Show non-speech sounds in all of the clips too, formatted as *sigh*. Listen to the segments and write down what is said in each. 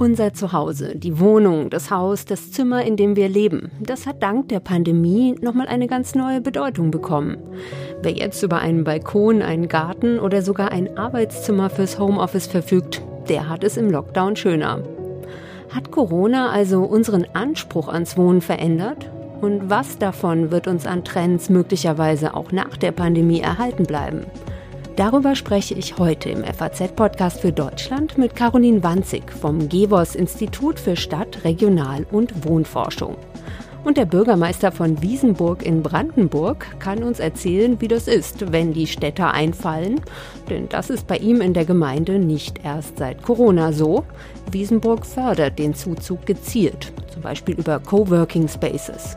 Unser Zuhause, die Wohnung, das Haus, das Zimmer, in dem wir leben, das hat dank der Pandemie nochmal eine ganz neue Bedeutung bekommen. Wer jetzt über einen Balkon, einen Garten oder sogar ein Arbeitszimmer fürs Homeoffice verfügt, der hat es im Lockdown schöner. Hat Corona also unseren Anspruch ans Wohnen verändert? Und was davon wird uns an Trends möglicherweise auch nach der Pandemie erhalten bleiben? Darüber spreche ich heute im FAZ-Podcast für Deutschland mit Caroline Wanzig vom GEWOS Institut für Stadt-, Regional- und Wohnforschung. Und der Bürgermeister von Wiesenburg in Brandenburg kann uns erzählen, wie das ist, wenn die Städter einfallen. Denn das ist bei ihm in der Gemeinde nicht erst seit Corona so. Wiesenburg fördert den Zuzug gezielt, zum Beispiel über Coworking Spaces.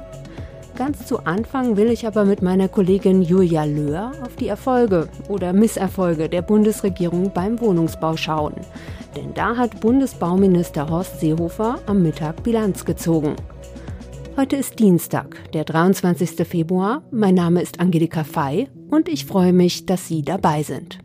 Ganz zu Anfang will ich aber mit meiner Kollegin Julia Löhr auf die Erfolge oder Misserfolge der Bundesregierung beim Wohnungsbau schauen. Denn da hat Bundesbauminister Horst Seehofer am Mittag Bilanz gezogen. Heute ist Dienstag, der 23. Februar. Mein Name ist Angelika Fey und ich freue mich, dass Sie dabei sind.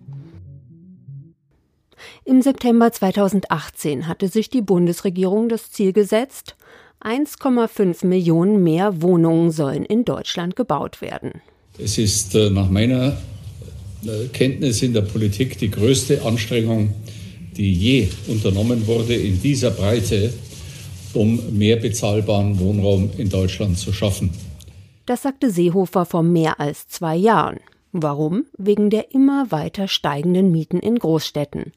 Im September 2018 hatte sich die Bundesregierung das Ziel gesetzt, 1,5 Millionen mehr Wohnungen sollen in Deutschland gebaut werden. Es ist äh, nach meiner äh, Kenntnis in der Politik die größte Anstrengung, die je unternommen wurde in dieser Breite, um mehr bezahlbaren Wohnraum in Deutschland zu schaffen. Das sagte Seehofer vor mehr als zwei Jahren. Warum? Wegen der immer weiter steigenden Mieten in Großstädten.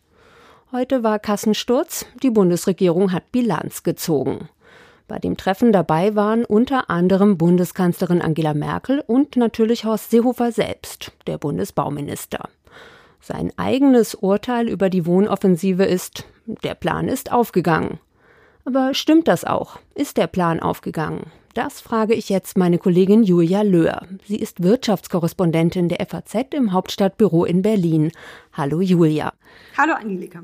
Heute war Kassensturz, die Bundesregierung hat Bilanz gezogen. Bei dem Treffen dabei waren unter anderem Bundeskanzlerin Angela Merkel und natürlich Horst Seehofer selbst, der Bundesbauminister. Sein eigenes Urteil über die Wohnoffensive ist, der Plan ist aufgegangen. Aber stimmt das auch? Ist der Plan aufgegangen? Das frage ich jetzt meine Kollegin Julia Löhr. Sie ist Wirtschaftskorrespondentin der FAZ im Hauptstadtbüro in Berlin. Hallo Julia. Hallo Angelika.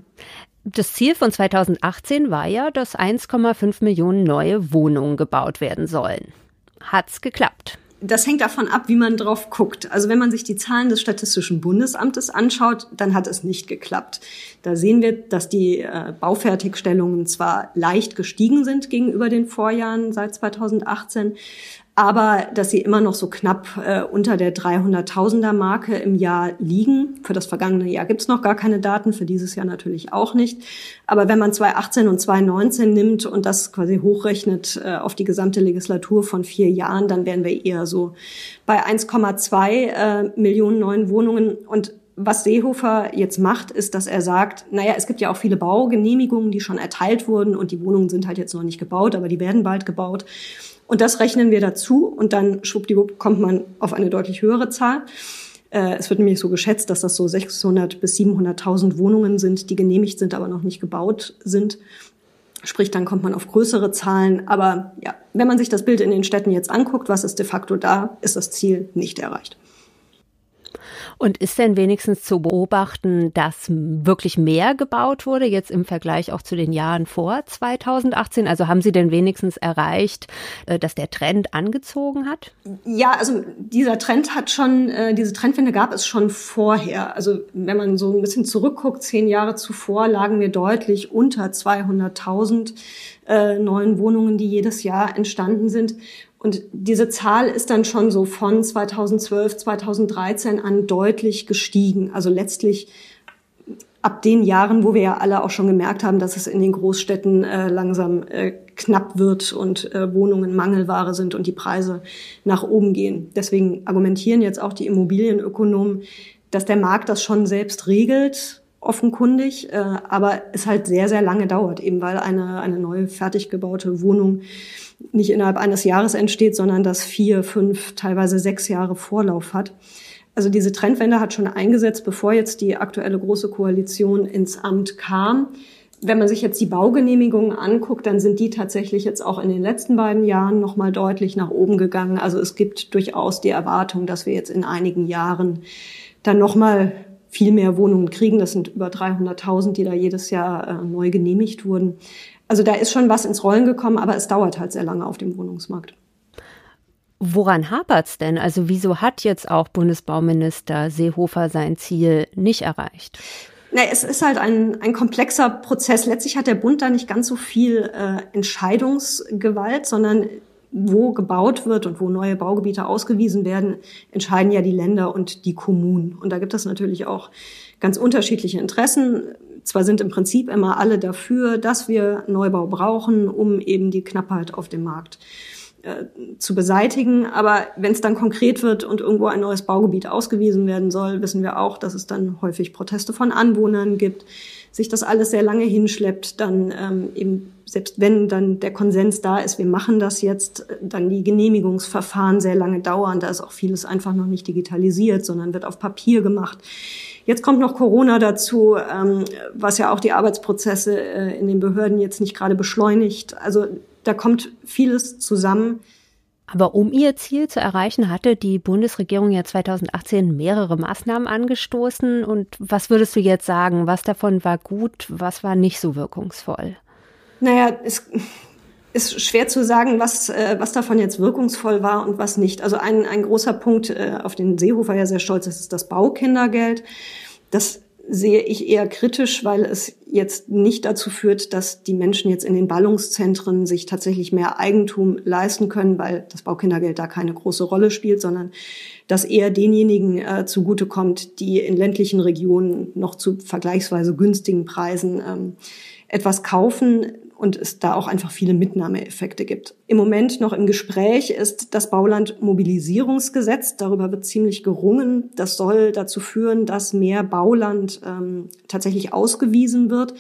Das Ziel von 2018 war ja, dass 1,5 Millionen neue Wohnungen gebaut werden sollen. Hat's geklappt? Das hängt davon ab, wie man drauf guckt. Also wenn man sich die Zahlen des Statistischen Bundesamtes anschaut, dann hat es nicht geklappt. Da sehen wir, dass die äh, Baufertigstellungen zwar leicht gestiegen sind gegenüber den Vorjahren seit 2018, aber dass sie immer noch so knapp äh, unter der 300.000er Marke im Jahr liegen. Für das vergangene Jahr gibt's noch gar keine Daten, für dieses Jahr natürlich auch nicht. Aber wenn man 2018 und 2019 nimmt und das quasi hochrechnet äh, auf die gesamte Legislatur von vier Jahren, dann wären wir eher so bei 1,2 äh, Millionen neuen Wohnungen. Und was Seehofer jetzt macht, ist, dass er sagt, naja, es gibt ja auch viele Baugenehmigungen, die schon erteilt wurden und die Wohnungen sind halt jetzt noch nicht gebaut, aber die werden bald gebaut. Und das rechnen wir dazu und dann schwuppdiwupp kommt man auf eine deutlich höhere Zahl. Äh, es wird nämlich so geschätzt, dass das so 600 bis 700.000 Wohnungen sind, die genehmigt sind, aber noch nicht gebaut sind. Sprich, dann kommt man auf größere Zahlen. Aber ja, wenn man sich das Bild in den Städten jetzt anguckt, was ist de facto da, ist das Ziel nicht erreicht. Und ist denn wenigstens zu beobachten, dass wirklich mehr gebaut wurde, jetzt im Vergleich auch zu den Jahren vor 2018? Also haben Sie denn wenigstens erreicht, äh, dass der Trend angezogen hat? Ja, also dieser Trend hat schon, äh, diese Trendwende gab es schon vorher. Also wenn man so ein bisschen zurückguckt, zehn Jahre zuvor lagen wir deutlich unter 200.000 äh, neuen Wohnungen, die jedes Jahr entstanden sind. Und diese Zahl ist dann schon so von 2012, 2013 an deutlich gestiegen. Also letztlich ab den Jahren, wo wir ja alle auch schon gemerkt haben, dass es in den Großstädten äh, langsam äh, knapp wird und äh, Wohnungen Mangelware sind und die Preise nach oben gehen. Deswegen argumentieren jetzt auch die Immobilienökonomen, dass der Markt das schon selbst regelt, offenkundig, äh, aber es halt sehr, sehr lange dauert, eben weil eine, eine neue fertig gebaute Wohnung nicht innerhalb eines Jahres entsteht, sondern das vier, fünf, teilweise sechs Jahre Vorlauf hat. Also diese Trendwende hat schon eingesetzt, bevor jetzt die aktuelle große Koalition ins Amt kam. Wenn man sich jetzt die Baugenehmigungen anguckt, dann sind die tatsächlich jetzt auch in den letzten beiden Jahren nochmal deutlich nach oben gegangen. Also es gibt durchaus die Erwartung, dass wir jetzt in einigen Jahren dann nochmal viel mehr Wohnungen kriegen. Das sind über 300.000, die da jedes Jahr äh, neu genehmigt wurden. Also da ist schon was ins Rollen gekommen, aber es dauert halt sehr lange auf dem Wohnungsmarkt. Woran hapert's denn? Also wieso hat jetzt auch Bundesbauminister Seehofer sein Ziel nicht erreicht? Na, es ist halt ein, ein komplexer Prozess. Letztlich hat der Bund da nicht ganz so viel äh, Entscheidungsgewalt, sondern wo gebaut wird und wo neue Baugebiete ausgewiesen werden, entscheiden ja die Länder und die Kommunen. Und da gibt es natürlich auch ganz unterschiedliche Interessen. Zwar sind im Prinzip immer alle dafür, dass wir Neubau brauchen, um eben die Knappheit auf dem Markt äh, zu beseitigen. Aber wenn es dann konkret wird und irgendwo ein neues Baugebiet ausgewiesen werden soll, wissen wir auch, dass es dann häufig Proteste von Anwohnern gibt, sich das alles sehr lange hinschleppt, dann ähm, eben selbst wenn dann der Konsens da ist, wir machen das jetzt, dann die Genehmigungsverfahren sehr lange dauern. Da ist auch vieles einfach noch nicht digitalisiert, sondern wird auf Papier gemacht. Jetzt kommt noch Corona dazu, ähm, was ja auch die Arbeitsprozesse äh, in den Behörden jetzt nicht gerade beschleunigt. Also da kommt vieles zusammen. Aber um ihr Ziel zu erreichen, hatte die Bundesregierung ja 2018 mehrere Maßnahmen angestoßen. Und was würdest du jetzt sagen? Was davon war gut, was war nicht so wirkungsvoll? Naja, es ist schwer zu sagen, was, äh, was davon jetzt wirkungsvoll war und was nicht. Also ein, ein großer Punkt, äh, auf den Seehofer ja sehr stolz ist, ist das Baukindergeld. Das sehe ich eher kritisch, weil es jetzt nicht dazu führt, dass die Menschen jetzt in den Ballungszentren sich tatsächlich mehr Eigentum leisten können, weil das Baukindergeld da keine große Rolle spielt, sondern dass eher denjenigen äh, zugutekommt, die in ländlichen Regionen noch zu vergleichsweise günstigen Preisen ähm, etwas kaufen und es da auch einfach viele Mitnahmeeffekte gibt. Im Moment noch im Gespräch ist das Baulandmobilisierungsgesetz. Darüber wird ziemlich gerungen. Das soll dazu führen, dass mehr Bauland ähm, tatsächlich ausgewiesen wird.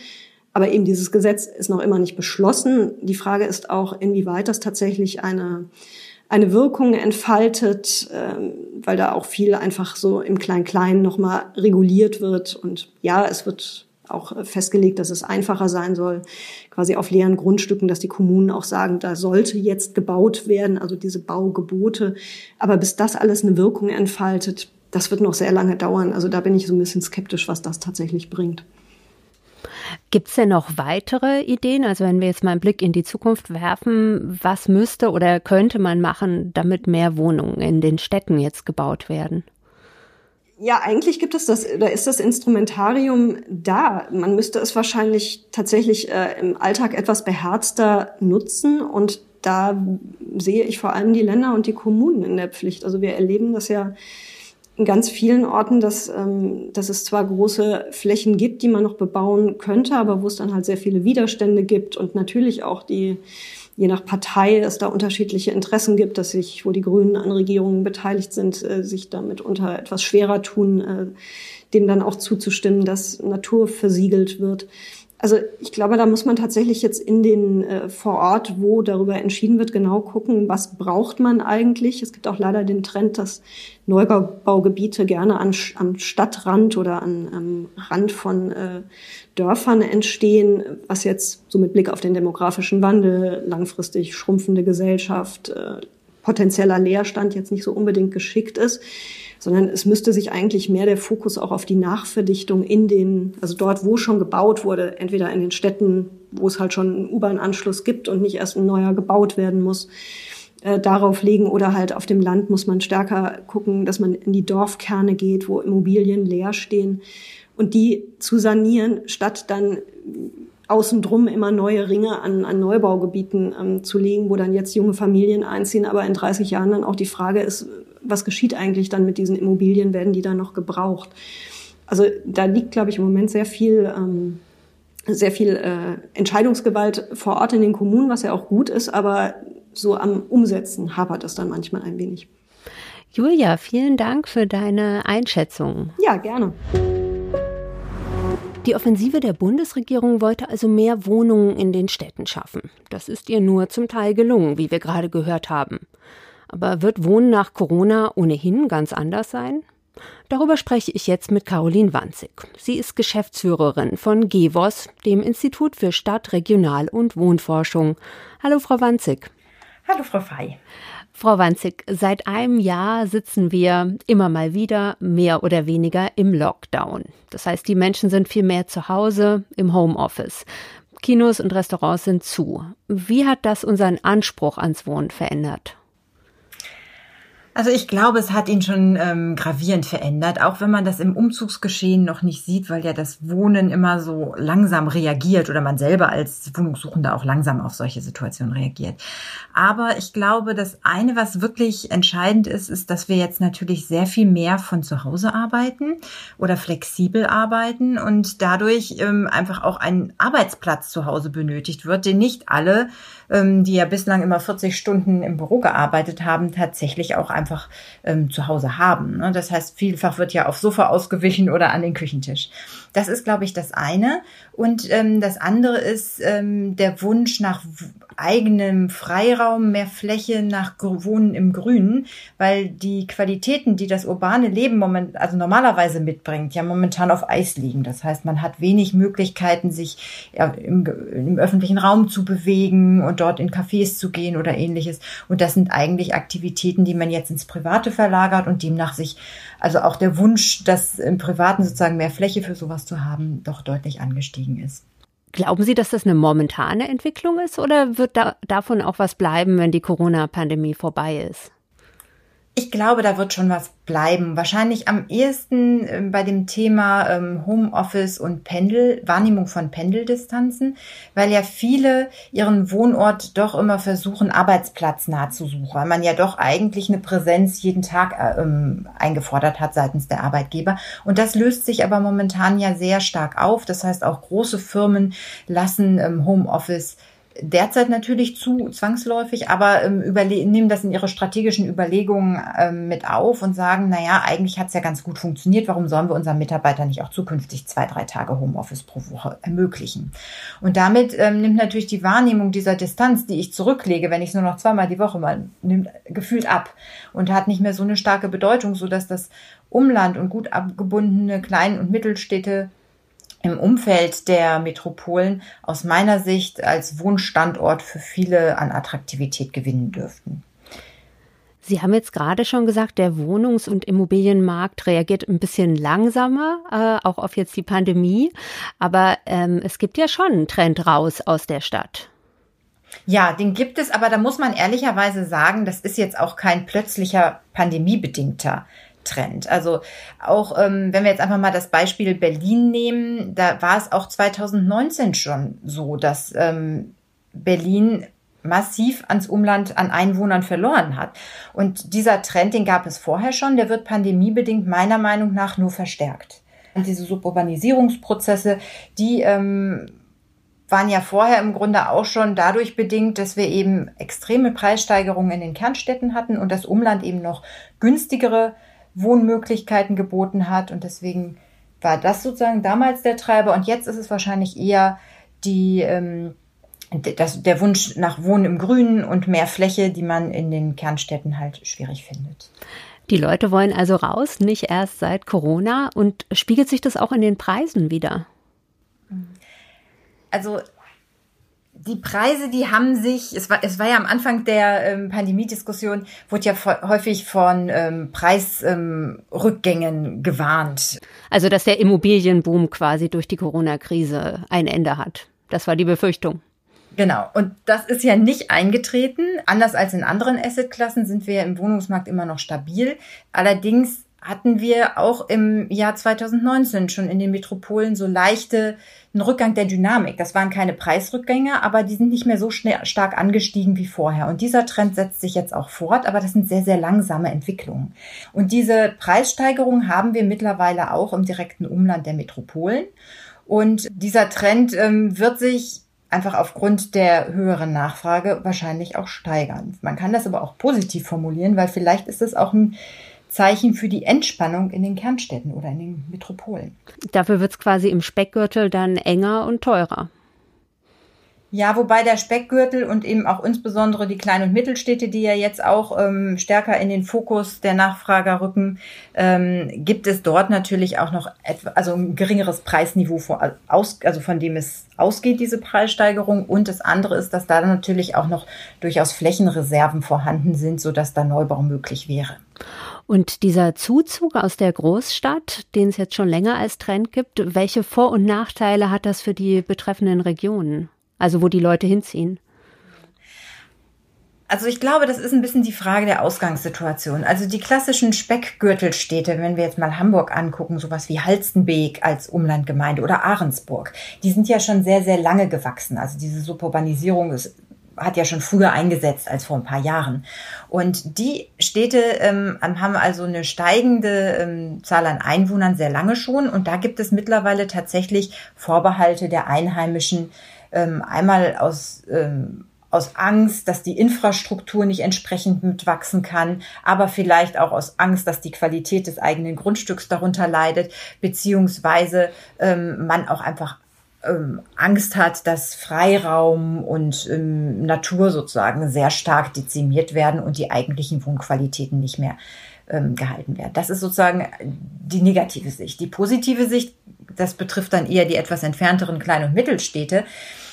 Aber eben dieses Gesetz ist noch immer nicht beschlossen. Die Frage ist auch, inwieweit das tatsächlich eine eine Wirkung entfaltet, ähm, weil da auch viel einfach so im Klein-Klein nochmal reguliert wird. Und ja, es wird auch festgelegt, dass es einfacher sein soll, quasi auf leeren Grundstücken, dass die Kommunen auch sagen, da sollte jetzt gebaut werden, also diese Baugebote. Aber bis das alles eine Wirkung entfaltet, das wird noch sehr lange dauern. Also da bin ich so ein bisschen skeptisch, was das tatsächlich bringt. Gibt es denn noch weitere Ideen? Also wenn wir jetzt mal einen Blick in die Zukunft werfen, was müsste oder könnte man machen, damit mehr Wohnungen in den Städten jetzt gebaut werden? Ja, eigentlich gibt es das, da ist das Instrumentarium da. Man müsste es wahrscheinlich tatsächlich äh, im Alltag etwas beherzter nutzen und da sehe ich vor allem die Länder und die Kommunen in der Pflicht. Also wir erleben das ja in ganz vielen Orten, dass, ähm, dass es zwar große Flächen gibt, die man noch bebauen könnte, aber wo es dann halt sehr viele Widerstände gibt und natürlich auch die je nach Partei es da unterschiedliche Interessen gibt, dass sich, wo die Grünen an Regierungen beteiligt sind, äh, sich damit unter etwas schwerer tun, äh, dem dann auch zuzustimmen, dass Natur versiegelt wird. Also ich glaube, da muss man tatsächlich jetzt in den äh, vor Ort, wo darüber entschieden wird, genau gucken, was braucht man eigentlich. Es gibt auch leider den Trend, dass Neubaugebiete gerne an, am Stadtrand oder an, am Rand von äh, Dörfern entstehen, was jetzt so mit Blick auf den demografischen Wandel, langfristig schrumpfende Gesellschaft, äh, potenzieller Leerstand jetzt nicht so unbedingt geschickt ist sondern es müsste sich eigentlich mehr der Fokus auch auf die Nachverdichtung in den, also dort, wo schon gebaut wurde, entweder in den Städten, wo es halt schon einen U-Bahn-Anschluss gibt und nicht erst ein neuer gebaut werden muss, äh, darauf legen oder halt auf dem Land muss man stärker gucken, dass man in die Dorfkerne geht, wo Immobilien leer stehen und die zu sanieren, statt dann außen drum immer neue Ringe an, an Neubaugebieten ähm, zu legen, wo dann jetzt junge Familien einziehen, aber in 30 Jahren dann auch die Frage ist, was geschieht eigentlich dann mit diesen Immobilien? Werden die dann noch gebraucht? Also da liegt, glaube ich, im Moment sehr viel, ähm, sehr viel äh, Entscheidungsgewalt vor Ort in den Kommunen, was ja auch gut ist, aber so am Umsetzen hapert es dann manchmal ein wenig. Julia, vielen Dank für deine Einschätzung. Ja, gerne. Die Offensive der Bundesregierung wollte also mehr Wohnungen in den Städten schaffen. Das ist ihr nur zum Teil gelungen, wie wir gerade gehört haben. Aber wird Wohnen nach Corona ohnehin ganz anders sein? Darüber spreche ich jetzt mit Caroline Wanzig. Sie ist Geschäftsführerin von GEWOS, dem Institut für Stadt-, Regional- und Wohnforschung. Hallo, Frau Wanzig. Hallo, Frau Fey. Frau Wanzig, seit einem Jahr sitzen wir immer mal wieder mehr oder weniger im Lockdown. Das heißt, die Menschen sind viel mehr zu Hause im Homeoffice. Kinos und Restaurants sind zu. Wie hat das unseren Anspruch ans Wohnen verändert? Also ich glaube, es hat ihn schon ähm, gravierend verändert, auch wenn man das im Umzugsgeschehen noch nicht sieht, weil ja das Wohnen immer so langsam reagiert oder man selber als Wohnungssuchender auch langsam auf solche Situationen reagiert. Aber ich glaube, das eine, was wirklich entscheidend ist, ist, dass wir jetzt natürlich sehr viel mehr von zu Hause arbeiten oder flexibel arbeiten und dadurch ähm, einfach auch ein Arbeitsplatz zu Hause benötigt wird, den nicht alle ähm, die ja bislang immer 40 Stunden im Büro gearbeitet haben, tatsächlich auch einfach ähm, zu Hause haben. Ne? Das heißt, vielfach wird ja auf Sofa ausgewichen oder an den Küchentisch. Das ist, glaube ich, das eine. Und ähm, das andere ist ähm, der Wunsch nach eigenem Freiraum, mehr Fläche, nach Wohnen im Grünen, weil die Qualitäten, die das urbane Leben moment, also normalerweise mitbringt, ja momentan auf Eis liegen. Das heißt, man hat wenig Möglichkeiten, sich ja, im, im öffentlichen Raum zu bewegen und dort in Cafés zu gehen oder ähnliches. Und das sind eigentlich Aktivitäten, die man jetzt ins Private verlagert und demnach sich also auch der Wunsch, dass im Privaten sozusagen mehr Fläche für sowas zu haben, doch deutlich angestiegen ist. Glauben Sie, dass das eine momentane Entwicklung ist oder wird da davon auch was bleiben, wenn die Corona-Pandemie vorbei ist? Ich glaube, da wird schon was bleiben. Wahrscheinlich am ehesten äh, bei dem Thema ähm, Homeoffice und Pendel, Wahrnehmung von Pendeldistanzen, weil ja viele ihren Wohnort doch immer versuchen, arbeitsplatznah zu suchen, weil man ja doch eigentlich eine Präsenz jeden Tag äh, ähm, eingefordert hat seitens der Arbeitgeber. Und das löst sich aber momentan ja sehr stark auf. Das heißt, auch große Firmen lassen ähm, Homeoffice derzeit natürlich zu zwangsläufig, aber ähm, nehmen das in ihre strategischen Überlegungen ähm, mit auf und sagen, na ja, eigentlich hat's ja ganz gut funktioniert, warum sollen wir unseren Mitarbeitern nicht auch zukünftig zwei, drei Tage Homeoffice pro Woche ermöglichen? Und damit ähm, nimmt natürlich die Wahrnehmung dieser Distanz, die ich zurücklege, wenn ich es nur noch zweimal die Woche mal nimmt, gefühlt ab und hat nicht mehr so eine starke Bedeutung, so dass das Umland und gut abgebundene Klein- und Mittelstädte im Umfeld der Metropolen aus meiner Sicht als Wohnstandort für viele an Attraktivität gewinnen dürften. Sie haben jetzt gerade schon gesagt, der Wohnungs- und Immobilienmarkt reagiert ein bisschen langsamer, äh, auch auf jetzt die Pandemie. Aber ähm, es gibt ja schon einen Trend raus aus der Stadt. Ja, den gibt es, aber da muss man ehrlicherweise sagen, das ist jetzt auch kein plötzlicher pandemiebedingter Trend. Also auch ähm, wenn wir jetzt einfach mal das Beispiel Berlin nehmen, da war es auch 2019 schon so, dass ähm, Berlin massiv ans Umland an Einwohnern verloren hat. Und dieser Trend, den gab es vorher schon, der wird pandemiebedingt meiner Meinung nach nur verstärkt. Und diese Suburbanisierungsprozesse, die ähm, waren ja vorher im Grunde auch schon dadurch bedingt, dass wir eben extreme Preissteigerungen in den Kernstädten hatten und das Umland eben noch günstigere Wohnmöglichkeiten geboten hat. Und deswegen war das sozusagen damals der Treiber. Und jetzt ist es wahrscheinlich eher die, ähm, das, der Wunsch nach Wohnen im Grünen und mehr Fläche, die man in den Kernstädten halt schwierig findet. Die Leute wollen also raus, nicht erst seit Corona. Und spiegelt sich das auch in den Preisen wieder? Also die Preise, die haben sich, es war, es war ja am Anfang der ähm, Pandemie-Diskussion, wurde ja häufig von ähm, Preisrückgängen ähm, gewarnt. Also, dass der Immobilienboom quasi durch die Corona-Krise ein Ende hat. Das war die Befürchtung. Genau. Und das ist ja nicht eingetreten. Anders als in anderen Assetklassen sind wir ja im Wohnungsmarkt immer noch stabil. Allerdings hatten wir auch im Jahr 2019 schon in den Metropolen so leichte einen Rückgang der Dynamik. Das waren keine Preisrückgänge, aber die sind nicht mehr so schnell, stark angestiegen wie vorher. Und dieser Trend setzt sich jetzt auch fort, aber das sind sehr, sehr langsame Entwicklungen. Und diese Preissteigerung haben wir mittlerweile auch im direkten Umland der Metropolen. Und dieser Trend ähm, wird sich einfach aufgrund der höheren Nachfrage wahrscheinlich auch steigern. Man kann das aber auch positiv formulieren, weil vielleicht ist es auch ein Zeichen für die Entspannung in den Kernstädten oder in den Metropolen. Dafür wird es quasi im Speckgürtel dann enger und teurer. Ja, wobei der Speckgürtel und eben auch insbesondere die Klein- und Mittelstädte, die ja jetzt auch ähm, stärker in den Fokus der Nachfrager rücken, ähm, gibt es dort natürlich auch noch etwa, also ein geringeres Preisniveau von, aus, also von dem es ausgeht, diese Preissteigerung. Und das andere ist, dass da natürlich auch noch durchaus Flächenreserven vorhanden sind, sodass da Neubau möglich wäre. Und dieser Zuzug aus der Großstadt, den es jetzt schon länger als Trend gibt, welche Vor- und Nachteile hat das für die betreffenden Regionen? Also wo die Leute hinziehen? Also ich glaube, das ist ein bisschen die Frage der Ausgangssituation. Also die klassischen Speckgürtelstädte, wenn wir jetzt mal Hamburg angucken, sowas wie Halstenbeek als Umlandgemeinde oder Ahrensburg, die sind ja schon sehr, sehr lange gewachsen. Also diese Suburbanisierung ist hat ja schon früher eingesetzt als vor ein paar Jahren. Und die Städte ähm, haben also eine steigende ähm, Zahl an Einwohnern sehr lange schon. Und da gibt es mittlerweile tatsächlich Vorbehalte der Einheimischen, ähm, einmal aus ähm, aus Angst, dass die Infrastruktur nicht entsprechend mitwachsen kann, aber vielleicht auch aus Angst, dass die Qualität des eigenen Grundstücks darunter leidet, beziehungsweise ähm, man auch einfach ähm, Angst hat, dass Freiraum und ähm, Natur sozusagen sehr stark dezimiert werden und die eigentlichen Wohnqualitäten nicht mehr ähm, gehalten werden. Das ist sozusagen die negative Sicht. Die positive Sicht, das betrifft dann eher die etwas entfernteren Klein- und Mittelstädte,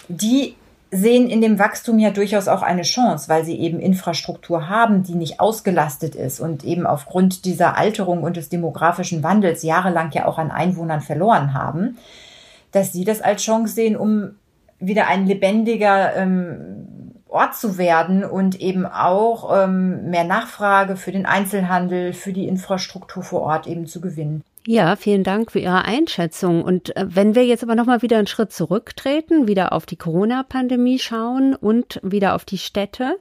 die sehen in dem Wachstum ja durchaus auch eine Chance, weil sie eben Infrastruktur haben, die nicht ausgelastet ist und eben aufgrund dieser Alterung und des demografischen Wandels jahrelang ja auch an Einwohnern verloren haben, dass sie das als Chance sehen, um wieder ein lebendiger ähm, Ort zu werden und eben auch ähm, mehr Nachfrage für den Einzelhandel, für die Infrastruktur vor Ort eben zu gewinnen. Ja, vielen Dank für Ihre Einschätzung. Und äh, wenn wir jetzt aber nochmal wieder einen Schritt zurücktreten, wieder auf die Corona-Pandemie schauen und wieder auf die Städte.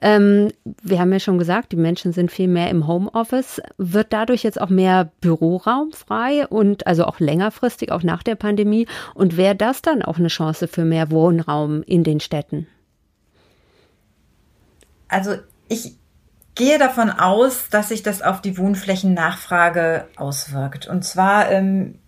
Ähm, wir haben ja schon gesagt, die Menschen sind viel mehr im Homeoffice. Wird dadurch jetzt auch mehr Büroraum frei und also auch längerfristig, auch nach der Pandemie? Und wäre das dann auch eine Chance für mehr Wohnraum in den Städten? Also ich gehe davon aus, dass sich das auf die Wohnflächennachfrage auswirkt. Und zwar ähm,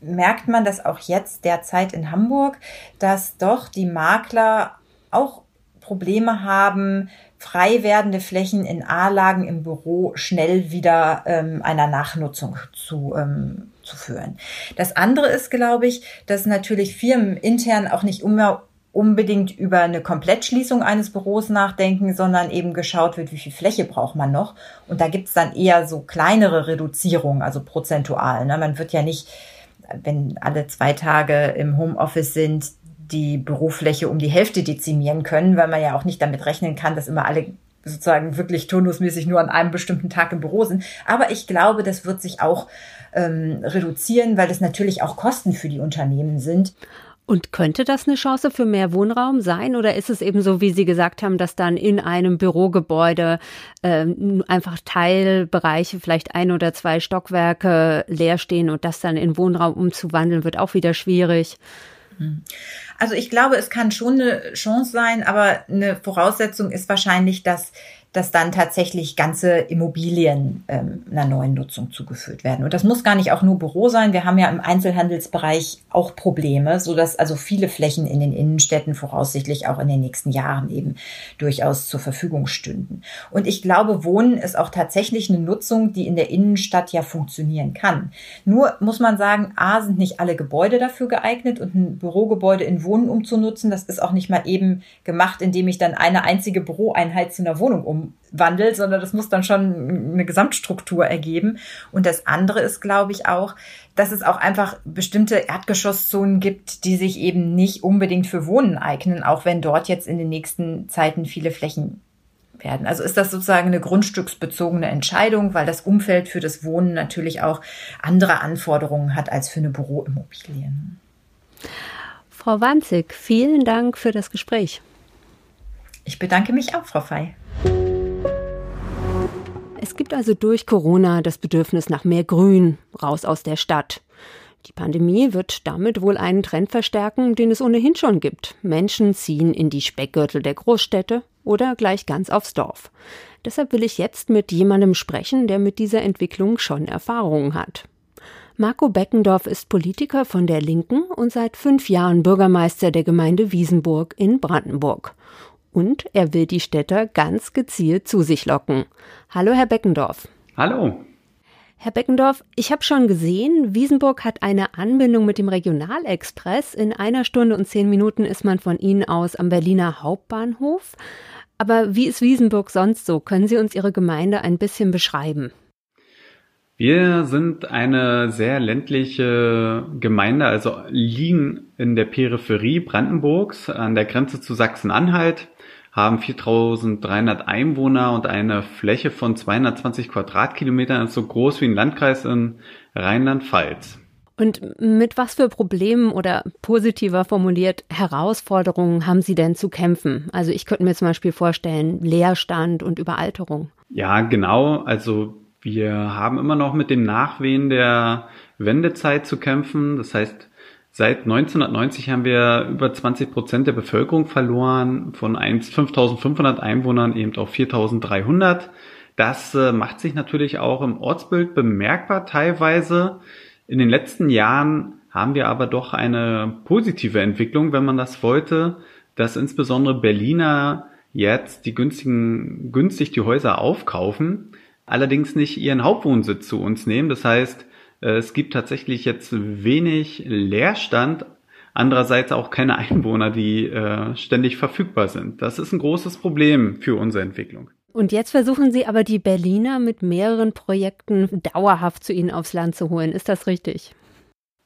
merkt man das auch jetzt derzeit in Hamburg, dass doch die Makler auch Probleme haben, frei werdende Flächen in A-Lagen im Büro schnell wieder ähm, einer Nachnutzung zu, ähm, zu führen. Das andere ist, glaube ich, dass natürlich Firmen intern auch nicht immer unbedingt über eine Komplettschließung eines Büros nachdenken, sondern eben geschaut wird, wie viel Fläche braucht man noch. Und da gibt's dann eher so kleinere Reduzierungen, also prozentual. Ne? Man wird ja nicht, wenn alle zwei Tage im Homeoffice sind, die Bürofläche um die Hälfte dezimieren können, weil man ja auch nicht damit rechnen kann, dass immer alle sozusagen wirklich turnusmäßig nur an einem bestimmten Tag im Büro sind. Aber ich glaube, das wird sich auch ähm, reduzieren, weil das natürlich auch Kosten für die Unternehmen sind. Und könnte das eine Chance für mehr Wohnraum sein? Oder ist es eben so, wie Sie gesagt haben, dass dann in einem Bürogebäude äh, einfach Teilbereiche, vielleicht ein oder zwei Stockwerke leer stehen und das dann in Wohnraum umzuwandeln, wird auch wieder schwierig? Also ich glaube, es kann schon eine Chance sein, aber eine Voraussetzung ist wahrscheinlich, dass dass dann tatsächlich ganze Immobilien ähm, einer neuen Nutzung zugeführt werden. Und das muss gar nicht auch nur Büro sein. Wir haben ja im Einzelhandelsbereich auch Probleme, so dass also viele Flächen in den Innenstädten voraussichtlich auch in den nächsten Jahren eben durchaus zur Verfügung stünden. Und ich glaube, Wohnen ist auch tatsächlich eine Nutzung, die in der Innenstadt ja funktionieren kann. Nur muss man sagen, A, sind nicht alle Gebäude dafür geeignet und ein Bürogebäude in Wohnen umzunutzen, das ist auch nicht mal eben gemacht, indem ich dann eine einzige Büroeinheit zu einer Wohnung um wandelt, sondern das muss dann schon eine Gesamtstruktur ergeben. Und das andere ist, glaube ich, auch, dass es auch einfach bestimmte Erdgeschosszonen gibt, die sich eben nicht unbedingt für Wohnen eignen, auch wenn dort jetzt in den nächsten Zeiten viele Flächen werden. Also ist das sozusagen eine grundstücksbezogene Entscheidung, weil das Umfeld für das Wohnen natürlich auch andere Anforderungen hat als für eine Büroimmobilie. Frau Wanzig, vielen Dank für das Gespräch. Ich bedanke mich auch, Frau Fey. Es gibt also durch Corona das Bedürfnis nach mehr Grün, raus aus der Stadt. Die Pandemie wird damit wohl einen Trend verstärken, den es ohnehin schon gibt. Menschen ziehen in die Speckgürtel der Großstädte oder gleich ganz aufs Dorf. Deshalb will ich jetzt mit jemandem sprechen, der mit dieser Entwicklung schon Erfahrungen hat. Marco Beckendorf ist Politiker von der Linken und seit fünf Jahren Bürgermeister der Gemeinde Wiesenburg in Brandenburg und er will die Städter ganz gezielt zu sich locken. Hallo, Herr Beckendorf. Hallo. Herr Beckendorf, ich habe schon gesehen, Wiesenburg hat eine Anbindung mit dem Regionalexpress. In einer Stunde und zehn Minuten ist man von Ihnen aus am Berliner Hauptbahnhof. Aber wie ist Wiesenburg sonst so? Können Sie uns Ihre Gemeinde ein bisschen beschreiben? Wir sind eine sehr ländliche Gemeinde, also liegen in der Peripherie Brandenburgs an der Grenze zu Sachsen-Anhalt haben 4300 Einwohner und eine Fläche von 220 Quadratkilometern, ist so groß wie ein Landkreis in Rheinland-Pfalz. Und mit was für Problemen oder positiver formuliert Herausforderungen haben Sie denn zu kämpfen? Also ich könnte mir zum Beispiel vorstellen, Leerstand und Überalterung. Ja, genau. Also wir haben immer noch mit den Nachwehen der Wendezeit zu kämpfen. Das heißt, Seit 1990 haben wir über 20 Prozent der Bevölkerung verloren, von 5.500 Einwohnern eben auf 4.300. Das äh, macht sich natürlich auch im Ortsbild bemerkbar teilweise. In den letzten Jahren haben wir aber doch eine positive Entwicklung, wenn man das wollte, dass insbesondere Berliner jetzt die günstigen, günstig die Häuser aufkaufen, allerdings nicht ihren Hauptwohnsitz zu uns nehmen. Das heißt, es gibt tatsächlich jetzt wenig Leerstand, andererseits auch keine *laughs* Einwohner, die äh, ständig verfügbar sind. Das ist ein großes Problem für unsere Entwicklung. Und jetzt versuchen Sie aber die Berliner mit mehreren Projekten dauerhaft zu Ihnen aufs Land zu holen. Ist das richtig?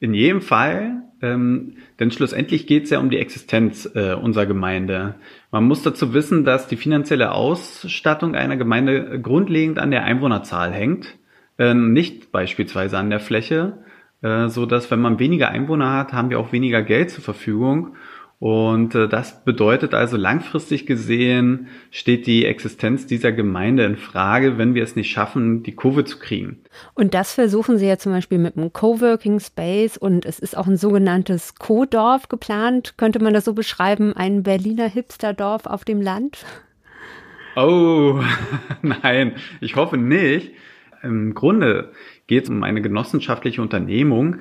In jedem Fall, ähm, denn schlussendlich geht es ja um die Existenz äh, unserer Gemeinde. Man muss dazu wissen, dass die finanzielle Ausstattung einer Gemeinde grundlegend an der Einwohnerzahl hängt. Äh, nicht beispielsweise an der Fläche, äh, so dass wenn man weniger Einwohner hat, haben wir auch weniger Geld zur Verfügung. Und äh, das bedeutet also langfristig gesehen steht die Existenz dieser Gemeinde in Frage, wenn wir es nicht schaffen, die Kurve zu kriegen. Und das versuchen Sie ja zum Beispiel mit einem Coworking Space und es ist auch ein sogenanntes Co-Dorf geplant. Könnte man das so beschreiben? Ein Berliner Hipsterdorf auf dem Land? Oh, *laughs* nein, ich hoffe nicht im Grunde geht es um eine genossenschaftliche Unternehmung.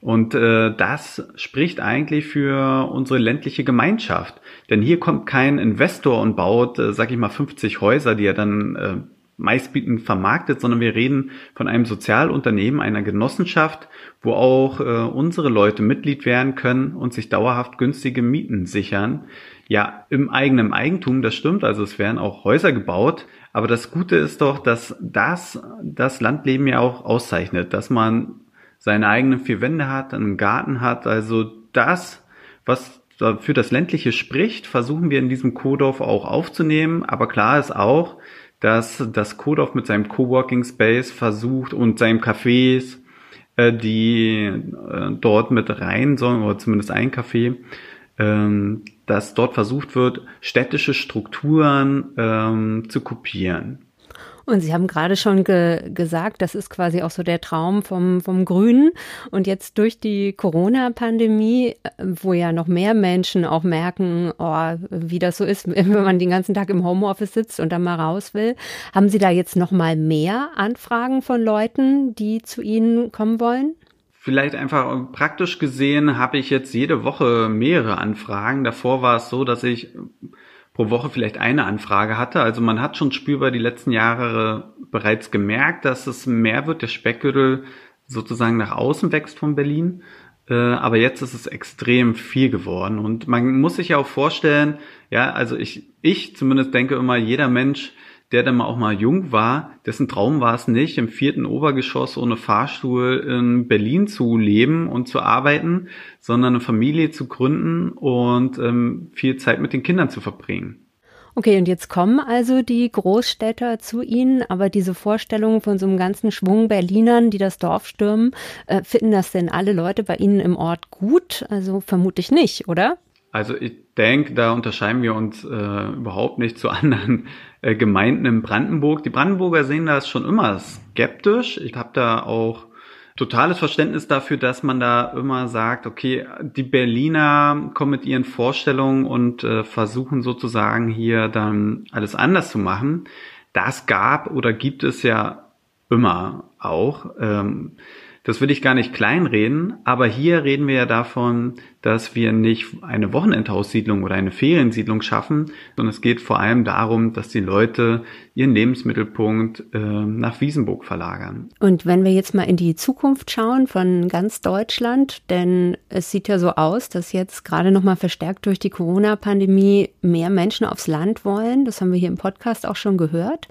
Und äh, das spricht eigentlich für unsere ländliche Gemeinschaft. Denn hier kommt kein Investor und baut, äh, sag ich mal, 50 Häuser, die er dann äh, meistbietend vermarktet, sondern wir reden von einem Sozialunternehmen, einer Genossenschaft, wo auch äh, unsere Leute Mitglied werden können und sich dauerhaft günstige Mieten sichern. Ja, im eigenen Eigentum, das stimmt, also es werden auch Häuser gebaut, aber das Gute ist doch, dass das das Landleben ja auch auszeichnet, dass man seine eigenen vier Wände hat, einen Garten hat. Also das, was für das Ländliche spricht, versuchen wir in diesem Kodorf auch aufzunehmen. Aber klar ist auch, dass das Kodorf mit seinem Coworking Space versucht und seinem Cafés, äh, die äh, dort mit rein sollen, oder zumindest ein Café, ähm, dass dort versucht wird, städtische Strukturen ähm, zu kopieren. Und Sie haben gerade schon ge gesagt, das ist quasi auch so der Traum vom, vom Grünen. Und jetzt durch die Corona-Pandemie, äh, wo ja noch mehr Menschen auch merken, oh, wie das so ist, *laughs* wenn man den ganzen Tag im Homeoffice sitzt und dann mal raus will, haben Sie da jetzt noch mal mehr Anfragen von Leuten, die zu Ihnen kommen wollen? Vielleicht einfach praktisch gesehen habe ich jetzt jede Woche mehrere Anfragen. Davor war es so, dass ich pro Woche vielleicht eine Anfrage hatte. Also man hat schon spürbar die letzten Jahre bereits gemerkt, dass es mehr wird, der Speckgürtel sozusagen nach außen wächst von Berlin. Äh, aber jetzt ist es extrem viel geworden. Und man muss sich ja auch vorstellen, ja, also ich, ich zumindest denke immer, jeder Mensch der dann mal auch mal jung war, dessen Traum war es nicht, im vierten Obergeschoss ohne Fahrstuhl in Berlin zu leben und zu arbeiten, sondern eine Familie zu gründen und ähm, viel Zeit mit den Kindern zu verbringen. Okay, und jetzt kommen also die Großstädter zu Ihnen, aber diese Vorstellung von so einem ganzen Schwung Berlinern, die das Dorf stürmen, äh, finden das denn alle Leute bei Ihnen im Ort gut? Also vermutlich nicht, oder? Also ich denke, da unterscheiden wir uns äh, überhaupt nicht zu *laughs* anderen äh, Gemeinden in Brandenburg. Die Brandenburger sehen das schon immer skeptisch. Ich habe da auch totales Verständnis dafür, dass man da immer sagt, okay, die Berliner kommen mit ihren Vorstellungen und äh, versuchen sozusagen hier dann alles anders zu machen. Das gab oder gibt es ja immer auch. Ähm, das will ich gar nicht kleinreden, aber hier reden wir ja davon, dass wir nicht eine Wochenendhaussiedlung oder eine Feriensiedlung schaffen, sondern es geht vor allem darum, dass die Leute ihren Lebensmittelpunkt äh, nach Wiesenburg verlagern. Und wenn wir jetzt mal in die Zukunft schauen von ganz Deutschland, denn es sieht ja so aus, dass jetzt gerade noch mal verstärkt durch die Corona-Pandemie mehr Menschen aufs Land wollen. Das haben wir hier im Podcast auch schon gehört.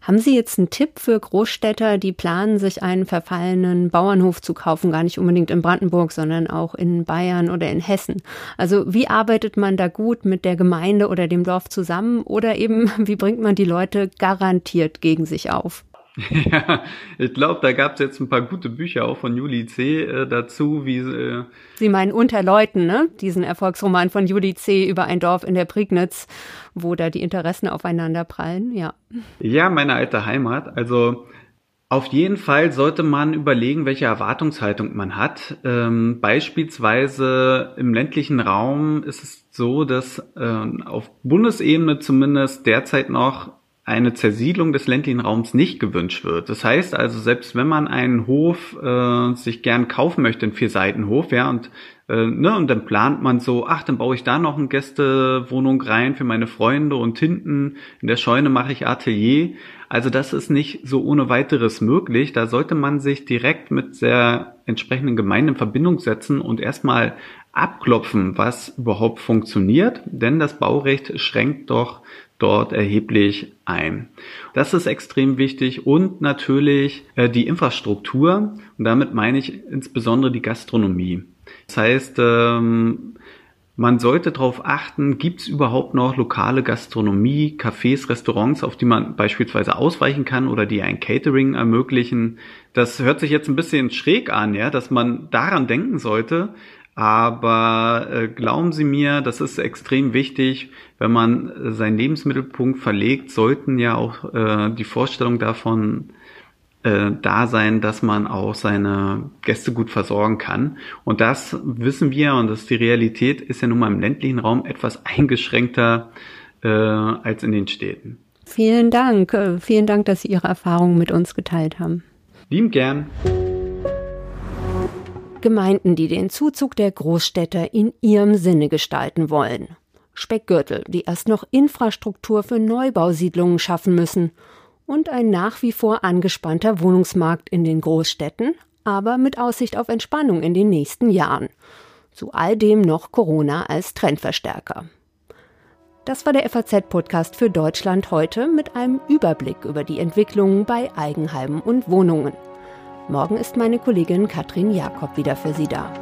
Haben Sie jetzt einen Tipp für Großstädter, die planen, sich einen verfallenen Bauernhof zu kaufen, gar nicht unbedingt in Brandenburg, sondern auch in Bayern oder in Hessen? Also wie arbeitet man da gut mit der Gemeinde oder dem Dorf zusammen oder eben *laughs* wie bringt man die Leute garantiert gegen sich auf? *laughs* Ja, ich glaube, da gab es jetzt ein paar gute Bücher auch von Juli C. Äh, dazu, wie äh Sie meinen Unter Leuten, ne? Diesen Erfolgsroman von Juli C. über ein Dorf in der Prignitz, wo da die Interessen aufeinander prallen, ja. Ja, meine alte Heimat. Also auf jeden Fall sollte man überlegen, welche Erwartungshaltung man hat. Ähm, beispielsweise im ländlichen Raum ist es so, dass äh, auf Bundesebene zumindest derzeit noch eine Zersiedlung des ländlichen Raums nicht gewünscht wird. Das heißt also, selbst wenn man einen Hof äh, sich gern kaufen möchte, einen Vierseitenhof, ja, und äh, ne, und dann plant man so, ach, dann baue ich da noch eine Gästewohnung rein für meine Freunde und hinten in der Scheune mache ich Atelier. Also das ist nicht so ohne weiteres möglich. Da sollte man sich direkt mit der entsprechenden Gemeinde in Verbindung setzen und erstmal abklopfen, was überhaupt funktioniert, denn das Baurecht schränkt doch dort erheblich ein. Das ist extrem wichtig und natürlich äh, die Infrastruktur und damit meine ich insbesondere die Gastronomie. Das heißt, ähm, man sollte darauf achten, gibt es überhaupt noch lokale Gastronomie, Cafés, Restaurants, auf die man beispielsweise ausweichen kann oder die ein Catering ermöglichen. Das hört sich jetzt ein bisschen schräg an, ja, dass man daran denken sollte. Aber äh, glauben Sie mir, das ist extrem wichtig, wenn man seinen Lebensmittelpunkt verlegt, sollten ja auch äh, die Vorstellung davon äh, da sein, dass man auch seine Gäste gut versorgen kann. Und das wissen wir und das ist die Realität, ist ja nun mal im ländlichen Raum etwas eingeschränkter äh, als in den Städten. Vielen Dank. Äh, vielen Dank, dass Sie Ihre Erfahrungen mit uns geteilt haben. Lieben gern. Gemeinden, die den Zuzug der Großstädter in ihrem Sinne gestalten wollen. Speckgürtel, die erst noch Infrastruktur für Neubausiedlungen schaffen müssen und ein nach wie vor angespannter Wohnungsmarkt in den Großstädten, aber mit Aussicht auf Entspannung in den nächsten Jahren. Zu all dem noch Corona als Trendverstärker. Das war der FAZ-Podcast für Deutschland heute mit einem Überblick über die Entwicklungen bei Eigenheimen und Wohnungen. Morgen ist meine Kollegin Katrin Jakob wieder für Sie da.